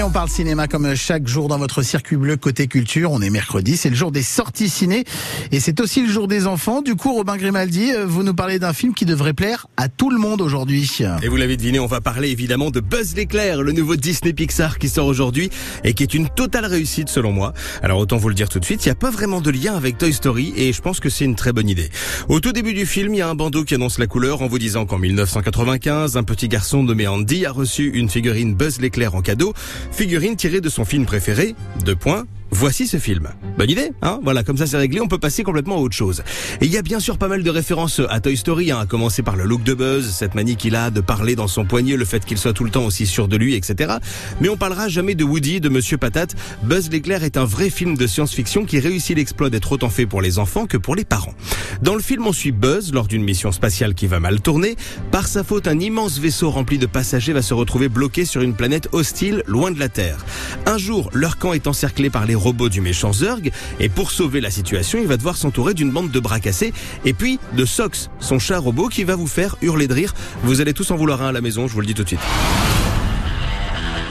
Et on parle cinéma comme chaque jour dans votre circuit bleu côté culture. On est mercredi, c'est le jour des sorties ciné et c'est aussi le jour des enfants. Du coup, Robin Grimaldi, euh, vous nous parlez d'un film qui devrait plaire à tout le monde aujourd'hui. Et vous l'avez deviné, on va parler évidemment de Buzz l'éclair, le nouveau Disney Pixar qui sort aujourd'hui et qui est une totale réussite selon moi. Alors autant vous le dire tout de suite, il n'y a pas vraiment de lien avec Toy Story et je pense que c'est une très bonne idée. Au tout début du film, il y a un bandeau qui annonce la couleur en vous disant qu'en 1995, un petit garçon nommé Andy a reçu une figurine Buzz l'éclair en cadeau, figurine tirée de son film préféré, deux points, Voici ce film. Bonne idée, hein? Voilà, comme ça c'est réglé, on peut passer complètement à autre chose. Et il y a bien sûr pas mal de références à Toy Story, hein, à commencer par le look de Buzz, cette manie qu'il a de parler dans son poignet, le fait qu'il soit tout le temps aussi sûr de lui, etc. Mais on parlera jamais de Woody, de Monsieur Patate. Buzz l'éclair est un vrai film de science-fiction qui réussit l'exploit d'être autant fait pour les enfants que pour les parents. Dans le film, on suit Buzz lors d'une mission spatiale qui va mal tourner. Par sa faute, un immense vaisseau rempli de passagers va se retrouver bloqué sur une planète hostile, loin de la Terre. Un jour, leur camp est encerclé par les robots du méchant Zurg, et pour sauver la situation, il va devoir s'entourer d'une bande de bras cassés, et puis de Sox, son chat robot qui va vous faire hurler de rire. Vous allez tous en vouloir un à la maison, je vous le dis tout de suite.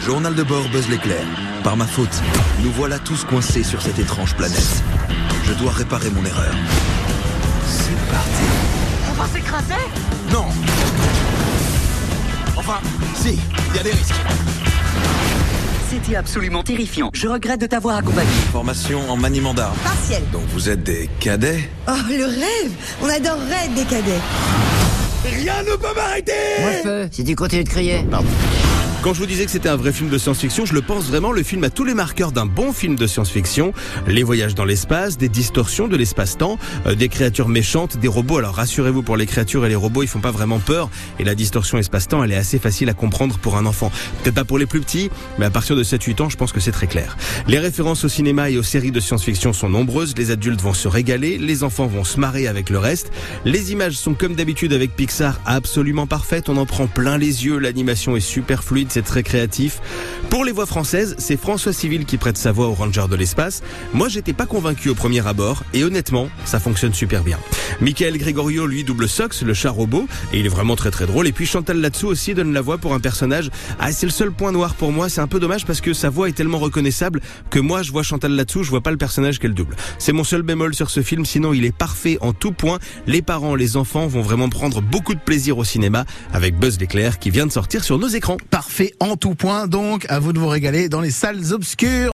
Journal de bord Buzz l'éclair. Par ma faute, nous voilà tous coincés sur cette étrange planète. Je dois réparer mon erreur. C'est parti. On va s'écraser Non Enfin, si, il y a des risques. C'était absolument terrifiant. Je regrette de t'avoir accompagné. Formation en maniement d'armes. Partiel. Donc vous êtes des cadets Oh, le rêve On adorerait être des cadets. Rien ne peut m'arrêter Si tu continues de crier. Quand je vous disais que c'était un vrai film de science-fiction, je le pense vraiment, le film a tous les marqueurs d'un bon film de science-fiction. Les voyages dans l'espace, des distorsions de l'espace-temps, euh, des créatures méchantes, des robots. Alors rassurez-vous pour les créatures et les robots, ils font pas vraiment peur. Et la distorsion espace-temps, elle est assez facile à comprendre pour un enfant. Peut-être pas pour les plus petits, mais à partir de 7-8 ans, je pense que c'est très clair. Les références au cinéma et aux séries de science-fiction sont nombreuses. Les adultes vont se régaler, les enfants vont se marrer avec le reste. Les images sont comme d'habitude avec Pixar absolument parfaites. On en prend plein les yeux. L'animation est super fluide c'est très créatif. Pour les voix françaises, c'est François Civil qui prête sa voix au Ranger de l'espace. Moi, j'étais pas convaincu au premier abord, et honnêtement, ça fonctionne super bien. Michael Gregorio, lui, double Sox, le chat robot, et il est vraiment très très drôle. Et puis Chantal là-dessous aussi donne la voix pour un personnage. Ah, c'est le seul point noir pour moi, c'est un peu dommage parce que sa voix est tellement reconnaissable que moi, je vois Chantal là-dessous, je vois pas le personnage qu'elle double. C'est mon seul bémol sur ce film, sinon il est parfait en tout point. Les parents, les enfants vont vraiment prendre beaucoup de plaisir au cinéma avec Buzz l'éclair qui vient de sortir sur nos écrans. Parfait en tout point, donc à vous de vous régaler dans les salles obscures.